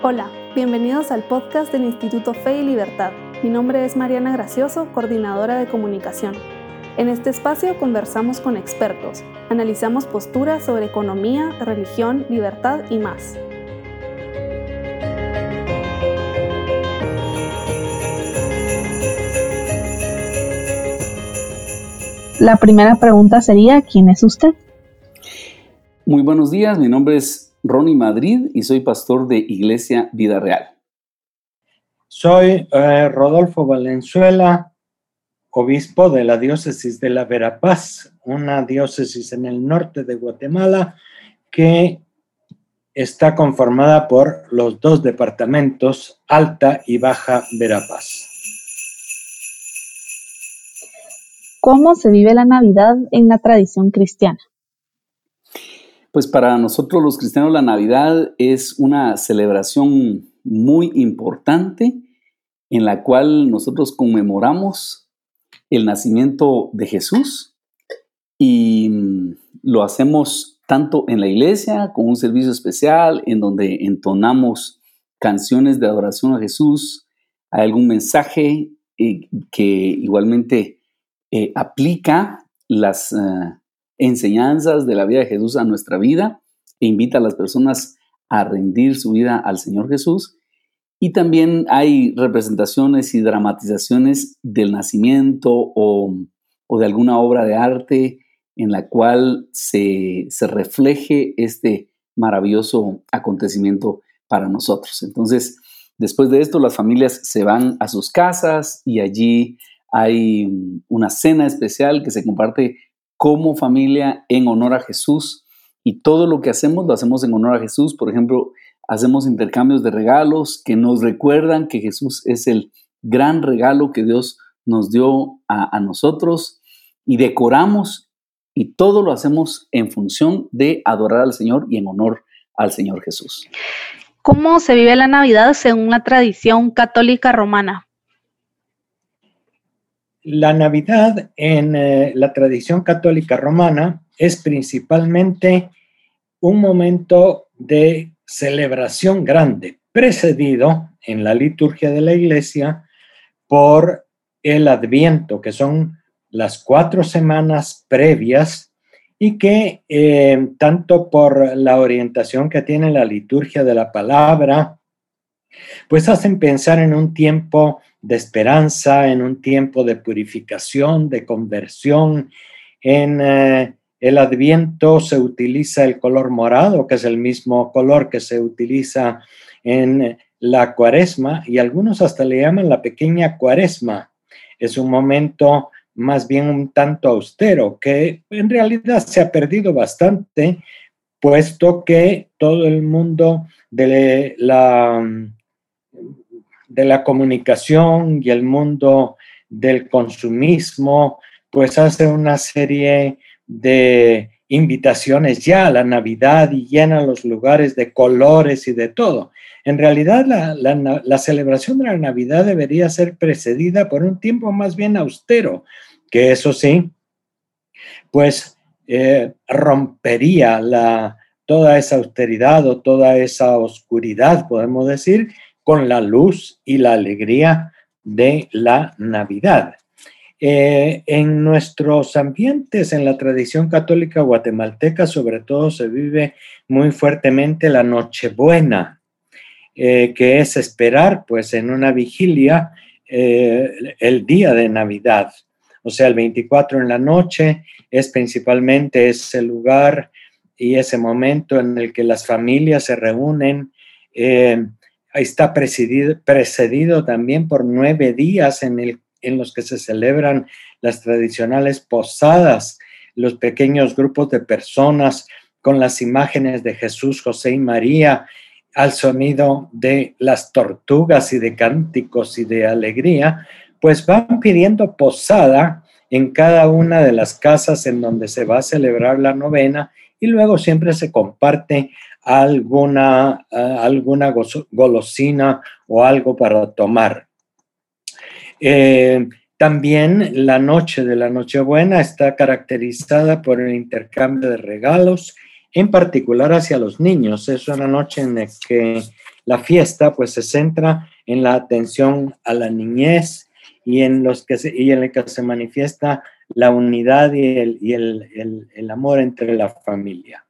Hola, bienvenidos al podcast del Instituto Fe y Libertad. Mi nombre es Mariana Gracioso, coordinadora de comunicación. En este espacio conversamos con expertos, analizamos posturas sobre economía, religión, libertad y más. La primera pregunta sería, ¿quién es usted? Muy buenos días, mi nombre es Ronnie Madrid y soy pastor de Iglesia Vida Real. Soy eh, Rodolfo Valenzuela, obispo de la diócesis de la Verapaz, una diócesis en el norte de Guatemala que está conformada por los dos departamentos, Alta y Baja Verapaz. ¿Cómo se vive la Navidad en la tradición cristiana? Pues para nosotros los cristianos la Navidad es una celebración muy importante en la cual nosotros conmemoramos el nacimiento de Jesús y mm, lo hacemos tanto en la iglesia con un servicio especial en donde entonamos canciones de adoración a Jesús, hay algún mensaje eh, que igualmente eh, aplica las eh, enseñanzas de la vida de Jesús a nuestra vida e invita a las personas a rendir su vida al Señor Jesús. Y también hay representaciones y dramatizaciones del nacimiento o, de alguna obra de arte en la cual se, se, refleje este maravilloso acontecimiento para nosotros. Entonces, después de esto, las familias se van a sus casas y allí hay una cena especial que se comparte como familia en honor a Jesús y todo lo que hacemos lo hacemos en honor a Jesús. Por ejemplo, hacemos intercambios de regalos que nos recuerdan que Jesús es el gran regalo que Dios nos dio a, nosotros y decoramos y todo lo hacemos en función de adorar al Señor y en honor al Señor Jesús. ¿Cómo se vive la Navidad según la tradición católica romana? La Navidad en eh, la tradición católica romana es principalmente un momento de celebración grande, precedido en la liturgia de la iglesia por el adviento, que son las cuatro semanas previas y que eh, tanto por la orientación que tiene la liturgia de la palabra, pues hacen pensar en un tiempo de esperanza, en un tiempo de purificación, de conversión. En eh, el adviento se utiliza el color morado, que es el mismo color que se utiliza en la cuaresma, y algunos hasta le llaman la pequeña cuaresma. Es un momento más bien un tanto austero, que en realidad se ha perdido bastante, puesto que todo el mundo de la de la comunicación y el mundo del consumismo, pues hace una serie de invitaciones ya a la Navidad y llena los lugares de colores y de todo. En realidad, la, celebración de la Navidad debería ser precedida por un tiempo más bien austero, que eso sí, pues eh, rompería la, toda esa austeridad o toda esa oscuridad, podemos decir, con la luz y la alegría de la Navidad. Eh, en nuestros ambientes, en la tradición católica guatemalteca, sobre todo se vive muy fuertemente la Nochebuena, eh, que es esperar, pues, en una vigilia eh, el día de Navidad. O sea, el 24 en la noche es principalmente ese lugar y ese momento en el que las familias se reúnen está precedido, precedido también por nueve días en, el, en los que se celebran las tradicionales posadas, los pequeños grupos de personas con las imágenes de Jesús, José y María, al sonido de las tortugas y de cánticos y de alegría, pues van pidiendo posada en cada una de las casas en donde se va a celebrar la novena y luego siempre se comparte alguna, eh, alguna golosina o algo para tomar. Eh, también la noche de la Nochebuena está caracterizada por el intercambio de regalos, en particular hacia los niños. Es una noche en la que la fiesta pues se centra en la atención a la niñez y en, los que se, y en el que se manifiesta la unidad y el, y el, el amor entre la familia.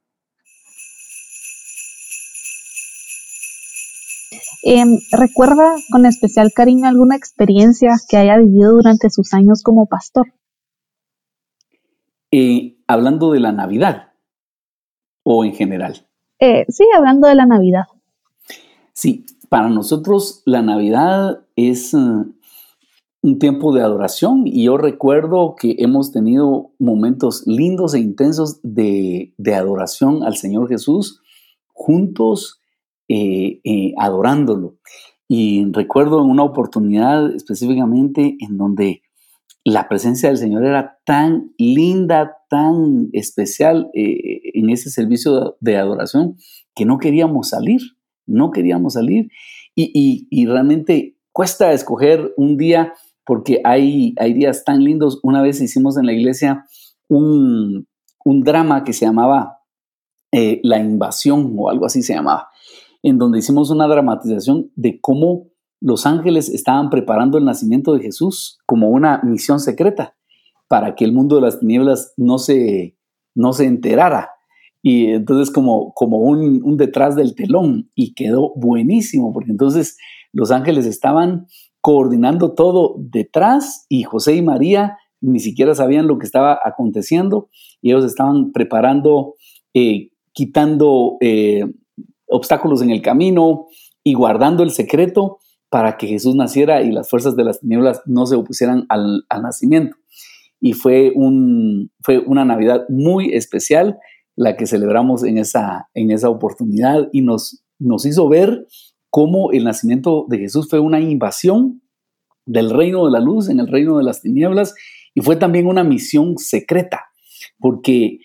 Em, ¿Recuerda con especial cariño alguna experiencia que haya vivido durante sus años como pastor? Eh, hablando de la Navidad o en general. Eh, sí, hablando de la Navidad. Sí, para nosotros la Navidad es eh, un tiempo de adoración y yo recuerdo que hemos tenido momentos lindos e intensos de, de adoración al Señor Jesús juntos eh, eh, adorándolo. Y recuerdo una oportunidad específicamente en donde la presencia del Señor era tan linda, tan especial eh, en ese servicio de adoración que no queríamos salir, no queríamos salir. Y, realmente cuesta escoger un día porque hay, hay días tan lindos. Una vez hicimos en la iglesia un, un drama que se llamaba La invasión o algo así se llamaba en donde hicimos una dramatización de cómo los ángeles estaban preparando el nacimiento de Jesús como una misión secreta para que el mundo de las tinieblas no se, no se enterara. Y entonces como, como un, detrás del telón y quedó buenísimo, porque entonces los ángeles estaban coordinando todo detrás y José y María ni siquiera sabían lo que estaba aconteciendo y ellos estaban preparando, eh, quitando eh, obstáculos en el camino y guardando el secreto para que Jesús naciera y las fuerzas de las tinieblas no se opusieran al, nacimiento. Y fue, un, fue una Navidad muy especial la que celebramos en esa, en esa oportunidad y nos, nos hizo ver cómo el nacimiento de Jesús fue una invasión del reino de la luz en el reino de las tinieblas y fue también una misión secreta, porque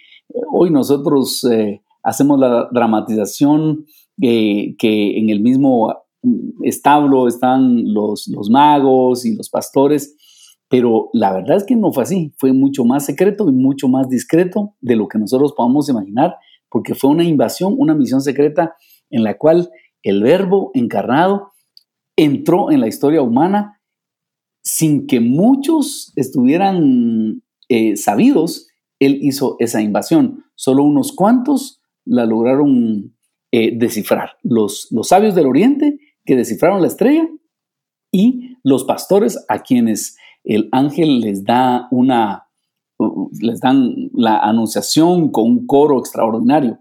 hoy nosotros eh, hacemos la dramatización eh, que en el mismo establo están los, magos y los pastores, pero la verdad es que no fue así, fue mucho más secreto y mucho más discreto de lo que nosotros podamos imaginar, porque fue una invasión, una misión secreta en la cual el verbo encarnado entró en la historia humana sin que muchos estuvieran eh, sabidos, él hizo esa invasión. Solo unos cuantos la lograron eh, descifrar. Los, los sabios del oriente que descifraron la estrella y los pastores a quienes el ángel les da una, les dan la anunciación con un coro extraordinario.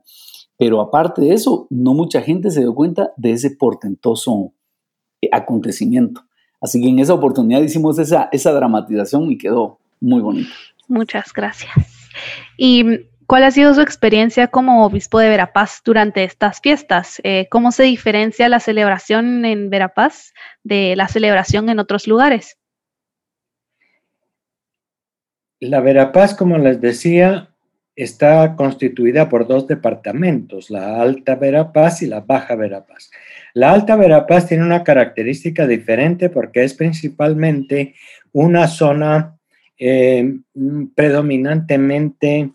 Pero aparte de eso, no mucha gente se dio cuenta de ese portentoso eh, acontecimiento. Así que en esa oportunidad hicimos esa, esa dramatización y quedó muy bonito. Muchas gracias. Y ¿Cuál ha sido su experiencia como obispo de Verapaz durante estas fiestas? Eh, ¿Cómo se diferencia la celebración en Verapaz de la celebración en otros lugares? La Verapaz, como les decía, está constituida por dos departamentos, la Alta Verapaz y la Baja Verapaz. La Alta Verapaz tiene una característica diferente porque es principalmente una zona eh, predominantemente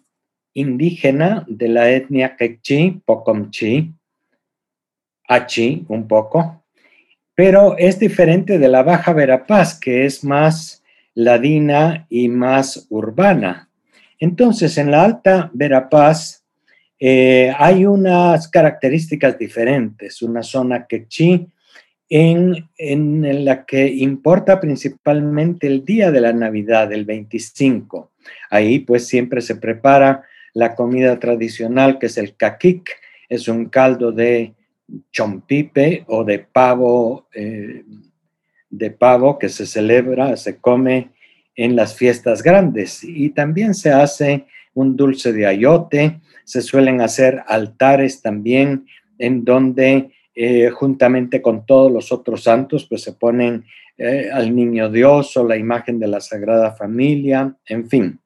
indígena de la etnia Quechí, Pocomchi, Achi un poco, pero es diferente de la Baja Verapaz, que es más ladina y más urbana. Entonces, en la Alta Verapaz eh, hay unas características diferentes, una zona quechí en, en, la que importa principalmente el día de la Navidad, el 25. Ahí pues siempre se prepara la comida tradicional que es el caquic, es un caldo de chompipe o de pavo, eh, de pavo que se celebra, se come en las fiestas grandes y también se hace un dulce de ayote, se suelen hacer altares también en donde eh, juntamente con todos los otros santos pues se ponen eh, al niño Dios o la imagen de la Sagrada Familia, en fin.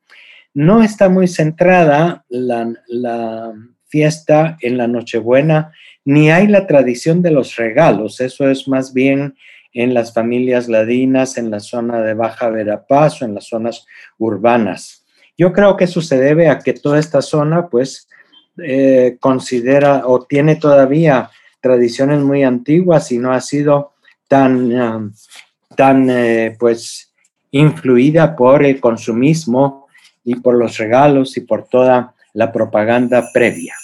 No está muy centrada la, fiesta en la Nochebuena, ni hay la tradición de los regalos, eso es más bien en las familias ladinas, en la zona de Baja Verapaz o en las zonas urbanas. Yo creo que eso se debe a que toda esta zona, pues, eh, considera o tiene todavía tradiciones muy antiguas y no ha sido tan, um, tan eh, pues, influida por el consumismo y por los regalos y por toda la propaganda previa.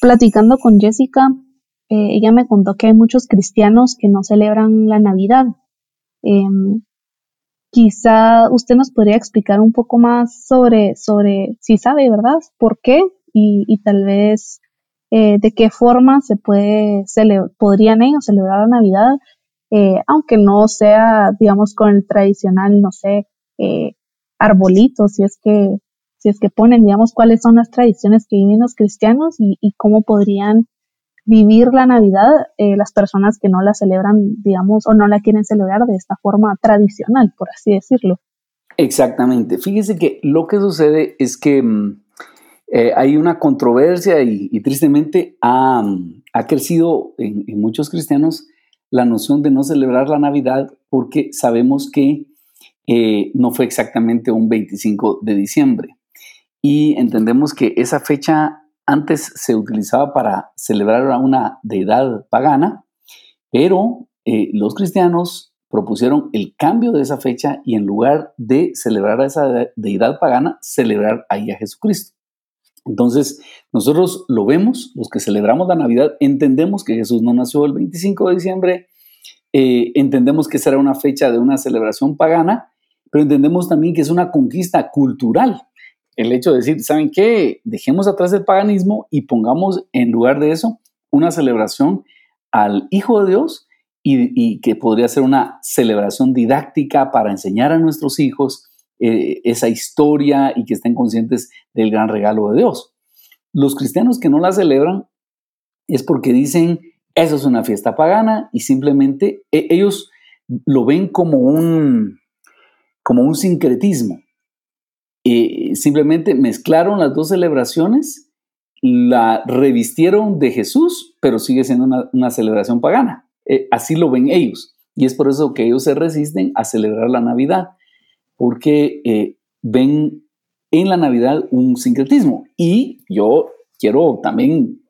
Platicando con Jessica, eh, ella me contó que hay muchos cristianos que no celebran la Navidad. Em, quizá usted nos podría explicar un poco más sobre, sobre si sabe, ¿verdad? ¿Por qué? Y, tal vez eh, de qué forma se puede podrían ellos celebrar la Navidad, eh, aunque no sea, digamos, con el tradicional, no sé, arbolito, si es que si es que ponen, digamos, cuáles son las tradiciones que viven los cristianos y, cómo podrían vivir la Navidad eh, las personas que no la celebran, digamos, o no la quieren celebrar de esta forma tradicional, por así decirlo. Exactamente. Fíjese que lo que sucede es que mm, eh, hay una controversia y, tristemente ha, crecido en, muchos cristianos la noción de no celebrar la Navidad porque sabemos que eh, no fue exactamente un 25 de diciembre y entendemos que esa fecha antes se utilizaba para celebrar a una deidad pagana, pero eh, los cristianos propusieron el cambio de esa fecha y en lugar de celebrar a esa deidad pagana, celebrar ahí a Jesucristo. Entonces, nosotros lo vemos, los que celebramos la Navidad, entendemos que Jesús no nació el 25 de diciembre, eh, entendemos que será una fecha de una celebración pagana, pero entendemos también que es una conquista cultural el hecho de decir, ¿saben qué? Dejemos atrás el paganismo y pongamos en lugar de eso una celebración al Hijo de Dios y, que podría ser una celebración didáctica para enseñar a nuestros hijos eh, esa historia y que estén conscientes del gran regalo de Dios. Los cristianos que no la celebran es porque dicen, eso es una fiesta pagana y simplemente e, ellos lo ven como un, como un sincretismo simplemente mezclaron las dos celebraciones, la revistieron de Jesús, pero sigue siendo una, celebración pagana. Eh, así lo ven ellos. Y es por eso que ellos se resisten a celebrar la Navidad, porque eh, ven en la Navidad un sincretismo. Y yo quiero también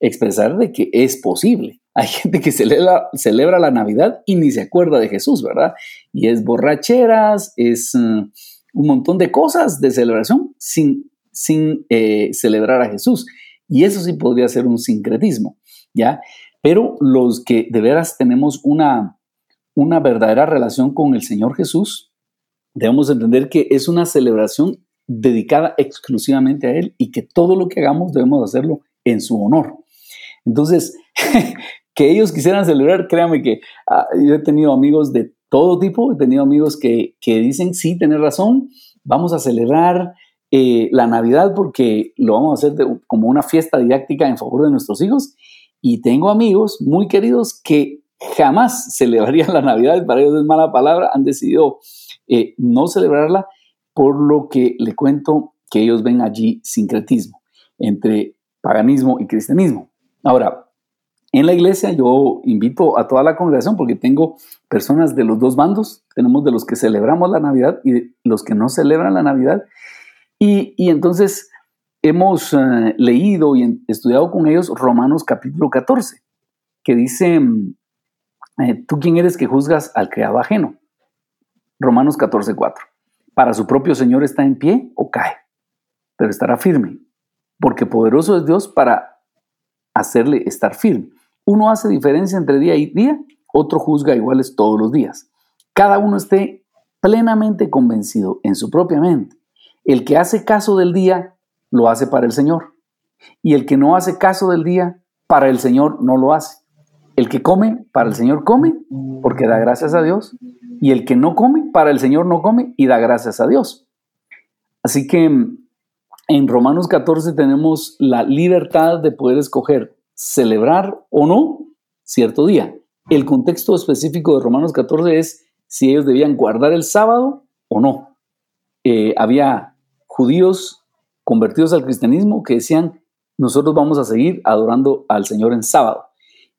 expresar de que es posible. Hay gente que celebra, la Navidad y ni se acuerda de Jesús, ¿verdad? Y es borracheras, es... Mm, un montón de cosas de celebración sin, sin eh, celebrar a Jesús. Y eso sí podría ser un sincretismo, ¿ya? Pero los que de veras tenemos una, una verdadera relación con el Señor Jesús, debemos entender que es una celebración dedicada exclusivamente a Él y que todo lo que hagamos debemos hacerlo en su honor. Entonces, que ellos quisieran celebrar, créame que ah, yo he tenido amigos de todo tipo. He tenido amigos que, dicen, sí, tenés razón, vamos a celebrar eh, la Navidad porque lo vamos a hacer como una fiesta didáctica en favor de nuestros hijos. Y tengo amigos muy queridos que jamás celebrarían la Navidad, para ellos es mala palabra, han decidido eh, no celebrarla, por lo que le cuento que ellos ven allí sincretismo entre paganismo y cristianismo. Ahora, en la iglesia yo invito a toda la congregación porque tengo personas de los dos bandos, tenemos de los que celebramos la Navidad y los que no celebran la Navidad. Y, entonces hemos eh, leído y estudiado con ellos Romanos capítulo 14, que dice, mm, eh, ¿tú quién eres que juzgas al creado ajeno? Romanos 14, 4. Para su propio Señor está en pie o cae, pero estará firme, porque poderoso es Dios para hacerle estar firme. Uno hace diferencia entre día y día, otro juzga iguales todos los días. Cada uno esté plenamente convencido en su propia mente. El que hace caso del día, lo hace para el Señor. Y el que no hace caso del día, para el Señor no lo hace. El que come, para el Señor come, porque da gracias a Dios. Y el que no come, para el Señor no come y da gracias a Dios. Así que en Romanos 14 tenemos la libertad de poder escoger celebrar o no cierto día. El contexto específico de Romanos 14 es si ellos debían guardar el sábado o no. Eh, había judíos convertidos al cristianismo que decían, nosotros vamos a seguir adorando al Señor en sábado.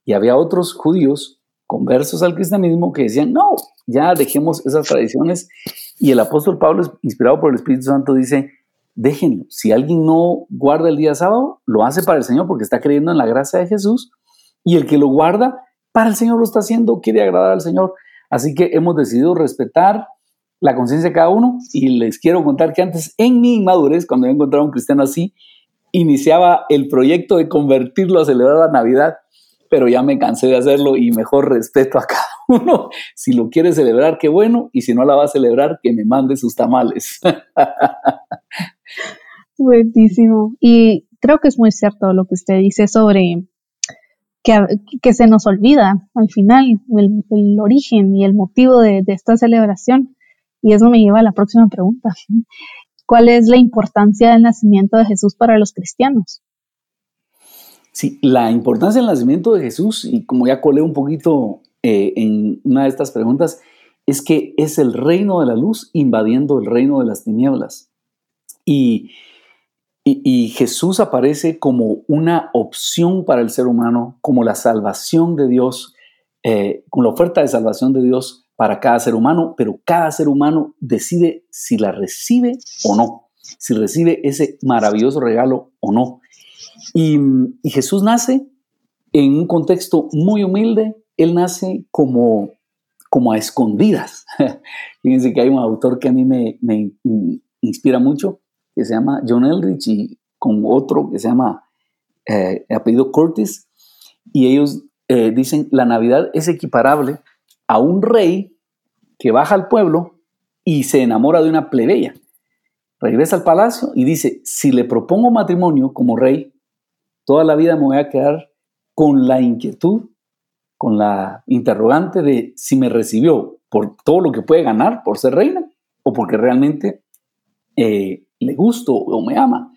Y había otros judíos conversos al cristianismo que decían, no, ya dejemos esas tradiciones. Y el apóstol Pablo, inspirado por el Espíritu Santo, dice, déjenlo. Si alguien no guarda el día sábado, lo hace para el Señor porque está creyendo en la gracia de Jesús. Y el que lo guarda, para el Señor lo está haciendo, quiere agradar al Señor. Así que hemos decidido respetar la conciencia de cada uno y les quiero contar que antes en mi inmadurez, cuando he encontrado a un cristiano así, iniciaba el proyecto de convertirlo a celebrar la Navidad, pero ya me cansé de hacerlo y mejor respeto a cada uno. Si lo quiere celebrar, qué bueno, y si no la va a celebrar, que me mande sus tamales. Buenísimo. Y creo que es muy cierto lo que usted dice sobre que, se nos olvida al final el, origen y el motivo de, esta celebración. Y eso me lleva a la próxima pregunta. ¿Cuál es la importancia del nacimiento de Jesús para los cristianos? Sí, la importancia del nacimiento de Jesús, y como ya colé un poquito eh, en una de estas preguntas, es que es el reino de la luz invadiendo el reino de las tinieblas. Y y, Jesús aparece como una opción para el ser humano, como la salvación de Dios, eh, como la oferta de salvación de Dios para cada ser humano, pero cada ser humano decide si la recibe o no, si recibe ese maravilloso regalo o no. Y, Jesús nace en un contexto muy humilde, Él nace como, como a escondidas. Fíjense que hay un autor que a mí me, inspira mucho, que se llama John Elrich y con otro que se llama eh, apellido Curtis, y ellos eh, dicen la Navidad es equiparable a un rey que baja al pueblo y se enamora de una plebeya. Regresa al palacio y dice, si le propongo matrimonio como rey, toda la vida me voy a quedar con la inquietud, con la interrogante de si me recibió por todo lo que puede ganar por ser reina o porque realmente eh, le gusto o me ama.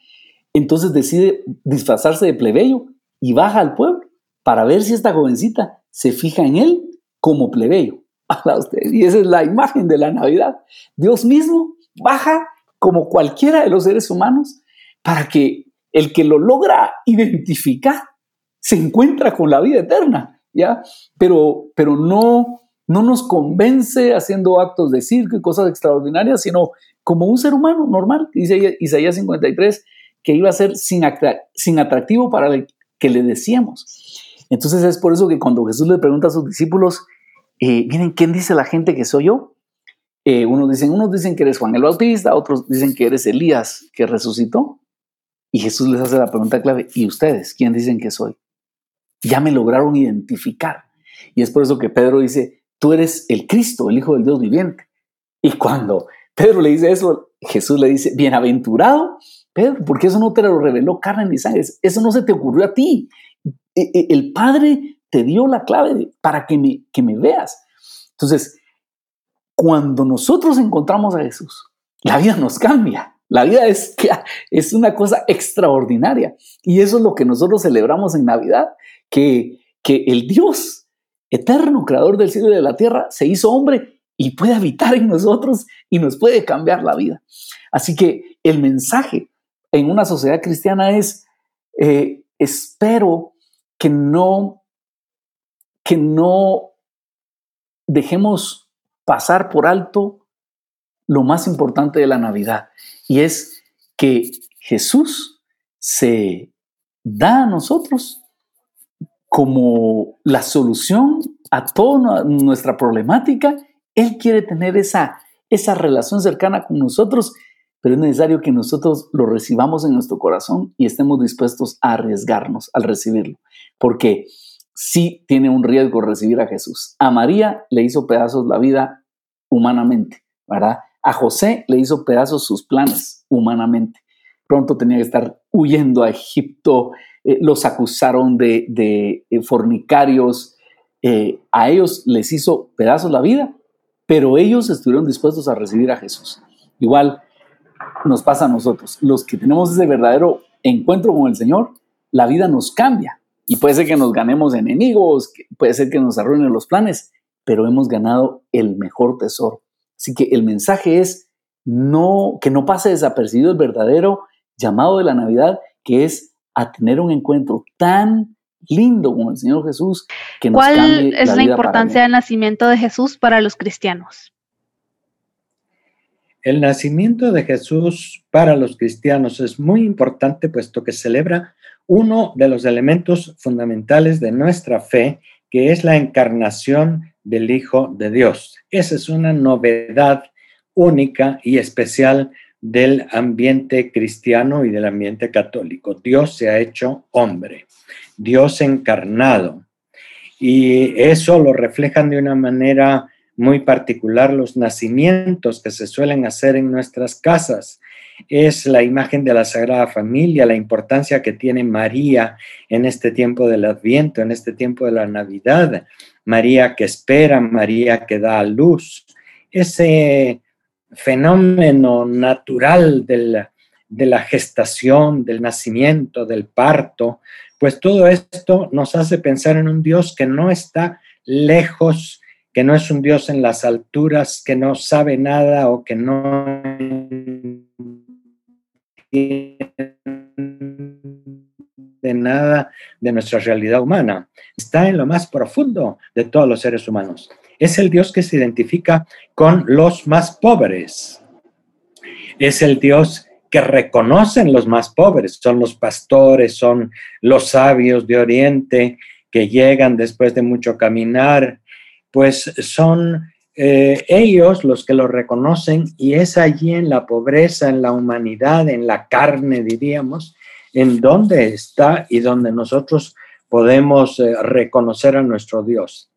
Entonces decide disfrazarse de plebeyo y baja al pueblo para ver si esta jovencita se fija en él como plebeyo. Y esa es la imagen de la Navidad. Dios mismo baja como cualquiera de los seres humanos para que el que lo logra identificar se encuentra con la vida eterna, ¿ya? Pero, pero no, no nos convence haciendo actos de circo y cosas extraordinarias, sino como un ser humano normal, dice Isaías 53, que iba a ser sin, sin atractivo para el que le decíamos. Entonces es por eso que cuando Jesús le pregunta a sus discípulos, eh, miren, ¿quién dice la gente que soy yo? Eh, unos, dicen, unos dicen que eres Juan el Bautista, otros dicen que eres Elías que resucitó. Y Jesús les hace la pregunta clave, ¿y ustedes quién dicen que soy? Ya me lograron identificar. Y es por eso que Pedro dice, tú eres el Cristo, el Hijo del Dios viviente. Y cuando Pedro le dice eso, Jesús le dice, bienaventurado Pedro, porque eso no te lo reveló carne ni sangre, eso no se te ocurrió a ti. E, e, el Padre te dio la clave para que me, que me veas. Entonces, cuando nosotros encontramos a Jesús, la vida nos cambia. La vida es, es una cosa extraordinaria. Y eso es lo que nosotros celebramos en Navidad, que, que el Dios eterno, creador del cielo y de la tierra, se hizo hombre y puede habitar en nosotros y nos puede cambiar la vida. Así que el mensaje en una sociedad cristiana es, eh, espero que no, que no dejemos pasar por alto lo más importante de la Navidad, y es que Jesús se da a nosotros como la solución a toda nuestra problemática. Él quiere tener esa, esa relación cercana con nosotros pero es necesario que nosotros lo recibamos en nuestro corazón y estemos dispuestos a arriesgarnos al recibirlo, porque sí tiene un riesgo recibir a Jesús. A María le hizo pedazos la vida humanamente, ¿verdad? A José le hizo pedazos sus planes humanamente. Pronto tenía que estar huyendo a Egipto, eh, los acusaron de, eh, fornicarios, eh, a ellos les hizo pedazos la vida, pero ellos estuvieron dispuestos a recibir a Jesús. Igual, nos pasa a nosotros. Los que tenemos ese verdadero encuentro con el Señor, la vida nos cambia. Y puede ser que nos ganemos enemigos, puede ser que nos arruinen los planes, pero hemos ganado el mejor tesoro. Así que el mensaje es no, que no pase desapercibido el verdadero llamado de la Navidad, que es a tener un encuentro tan lindo con el Señor Jesús que nos ¿Cuál es la, importancia del nacimiento de Jesús para los cristianos? El nacimiento de Jesús para los cristianos es muy importante puesto que celebra uno de los elementos fundamentales de nuestra fe, que es la encarnación del Hijo de Dios. Esa es una novedad única y especial del ambiente cristiano y del ambiente católico. Dios se ha hecho hombre, Dios encarnado. Y eso lo reflejan de una manera muy particular los nacimientos que se suelen hacer en nuestras casas. Es la imagen de la Sagrada Familia, la importancia que tiene María en este tiempo del Adviento, en este tiempo de la Navidad. María que espera, María que da a luz. Ese fenómeno natural de la gestación, del nacimiento, del parto, pues todo esto nos hace pensar en un Dios que no está lejos que no es un Dios en las alturas, que no sabe nada o que no de nada de nuestra realidad humana. Está en lo más profundo de todos los seres humanos. Es el Dios que se identifica con los más pobres. Es el Dios que reconocen los más pobres. Son los pastores, son los sabios de Oriente que llegan después de mucho caminar pues son eh, ellos los que lo reconocen y es allí en la pobreza, en la humanidad, en la carne, diríamos, en donde está y donde nosotros podemos eh, reconocer a nuestro Dios.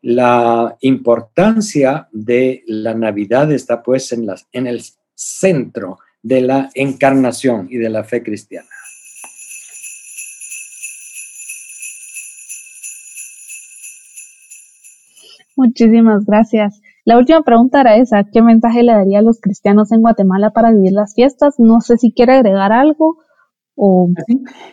La importancia de la Navidad está pues en, en el centro de la encarnación y de la fe cristiana. Muchísimas gracias. La última pregunta era esa, ¿qué mensaje le daría a los cristianos en Guatemala para vivir las fiestas? No sé si quiere agregar algo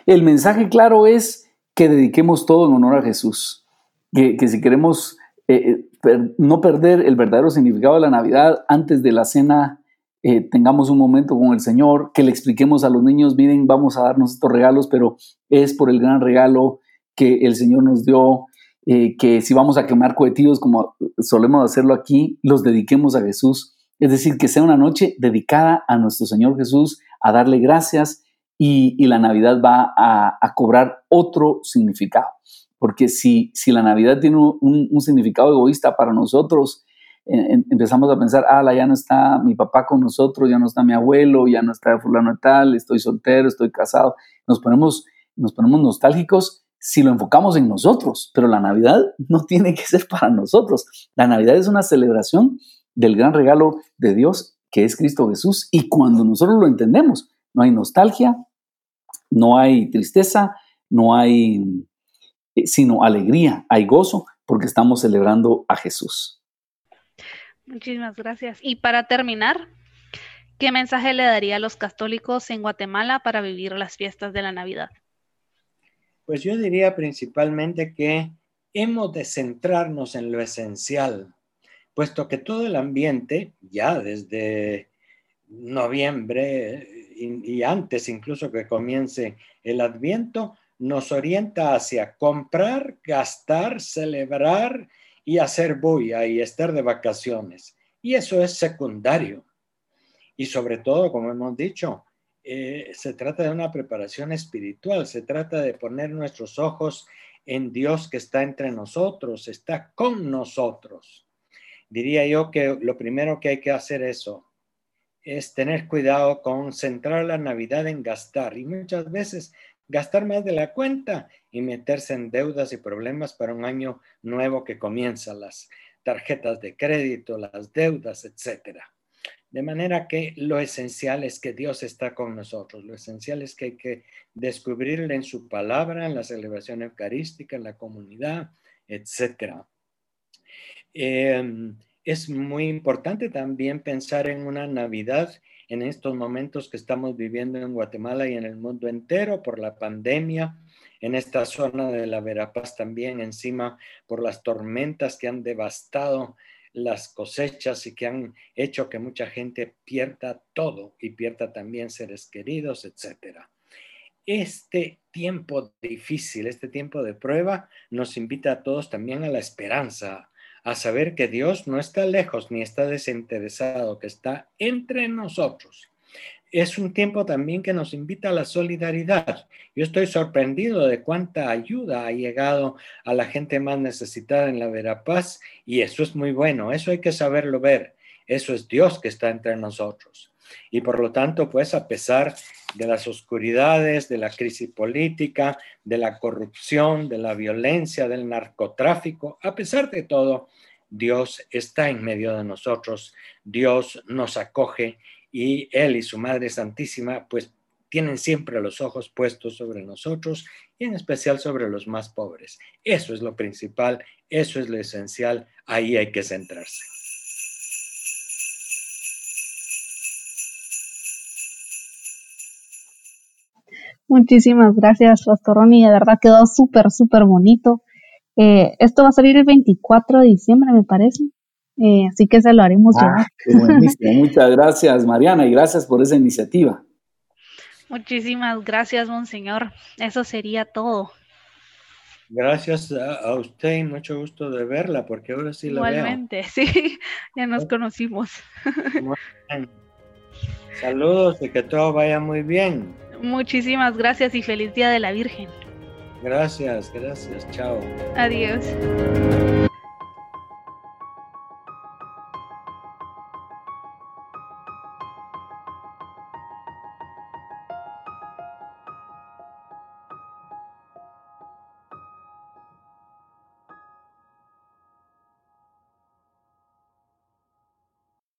El mensaje claro es que dediquemos todo en honor a Jesús, que, si queremos eh, eh, no perder el verdadero significado de la Navidad antes de la cena, eh, tengamos un momento con el Señor, que le expliquemos a los niños, miren, vamos a darnos estos regalos, pero es por el gran regalo que el Señor nos dio eh, que si vamos a quemar cohetillos como solemos hacerlo aquí, los dediquemos a Jesús. Es decir, que sea una noche dedicada a nuestro Señor Jesús, a darle gracias y, la Navidad va a, cobrar otro significado. Porque si, si la Navidad tiene un, significado egoísta para nosotros, empezamos a pensar, ah, ya no está mi papá con nosotros, ya no está mi abuelo, ya no está fulano tal, estoy soltero, estoy casado. Nos ponemos, nos ponemos nostálgicos si lo enfocamos en nosotros, pero la Navidad no tiene que ser para nosotros. La Navidad es una celebración del gran regalo de Dios que es Cristo Jesús y cuando nosotros lo entendemos, no hay nostalgia, no hay tristeza, no hay eh, sino alegría, hay gozo porque estamos celebrando a Jesús. Muchísimas gracias. Y para terminar, ¿qué mensaje le daría a los católicos en Guatemala para vivir las fiestas de la Navidad? Pues yo diría principalmente que hemos de centrarnos en lo esencial, puesto que todo el ambiente, ya desde noviembre y, antes incluso que comience el adviento, nos orienta hacia comprar, gastar, celebrar y hacer bulla y estar de vacaciones. Y eso es secundario. Y sobre todo, como hemos dicho, eh, se trata de una preparación espiritual, se trata de poner nuestros ojos en Dios que está entre nosotros, está con nosotros. Diría yo que lo primero que hay que hacer eso es tener cuidado con centrar la Navidad en gastar y muchas veces gastar más de la cuenta y meterse en deudas y problemas para un año nuevo que comienza, las tarjetas de crédito, las deudas, etcétera. De manera que lo esencial es que Dios está con nosotros, lo esencial es que hay que descubrirle en su palabra, en la celebración eucarística, en la comunidad, etc. es muy importante también pensar en una Navidad en estos momentos que estamos viviendo en Guatemala y en el mundo entero por la pandemia, en esta zona de la Verapaz también, encima por las tormentas que han devastado las cosechas y que han hecho que mucha gente pierda todo y pierda también seres queridos, etc. Este tiempo difícil, este tiempo de prueba, nos invita a todos también a la esperanza, a saber que Dios no está lejos ni está desinteresado, que está entre nosotros. Es un tiempo también que nos invita a la solidaridad. Yo estoy sorprendido de cuánta ayuda ha llegado a la gente más necesitada en la Verapaz y eso es muy bueno, eso hay que saberlo ver. Eso es Dios que está entre nosotros. Y por lo tanto, pues a pesar de las oscuridades, de la crisis política, de la corrupción, de la violencia, del narcotráfico, a pesar de todo, Dios está en medio de nosotros, Dios nos acoge y Él y su Madre Santísima pues tienen siempre los ojos puestos sobre nosotros y en especial sobre los más pobres. Eso es lo principal, eso es lo esencial, ahí hay que centrarse. Muchísimas gracias, Pastor Ronnie. De verdad quedó súper, súper bonito. Eh, esto va a salir el 24 de diciembre, me parece. Eh, así que se lo haremos ah, Muchas gracias, Mariana, y gracias por esa iniciativa. Muchísimas gracias, Monseñor. Eso sería todo. Gracias a, usted y mucho gusto de verla, porque ahora sí la veo. Igualmente, sí, ya nos conocimos. Saludos y que todo vaya muy bien. Muchísimas gracias y feliz Día de la Virgen. Gracias, gracias, chao. Adiós.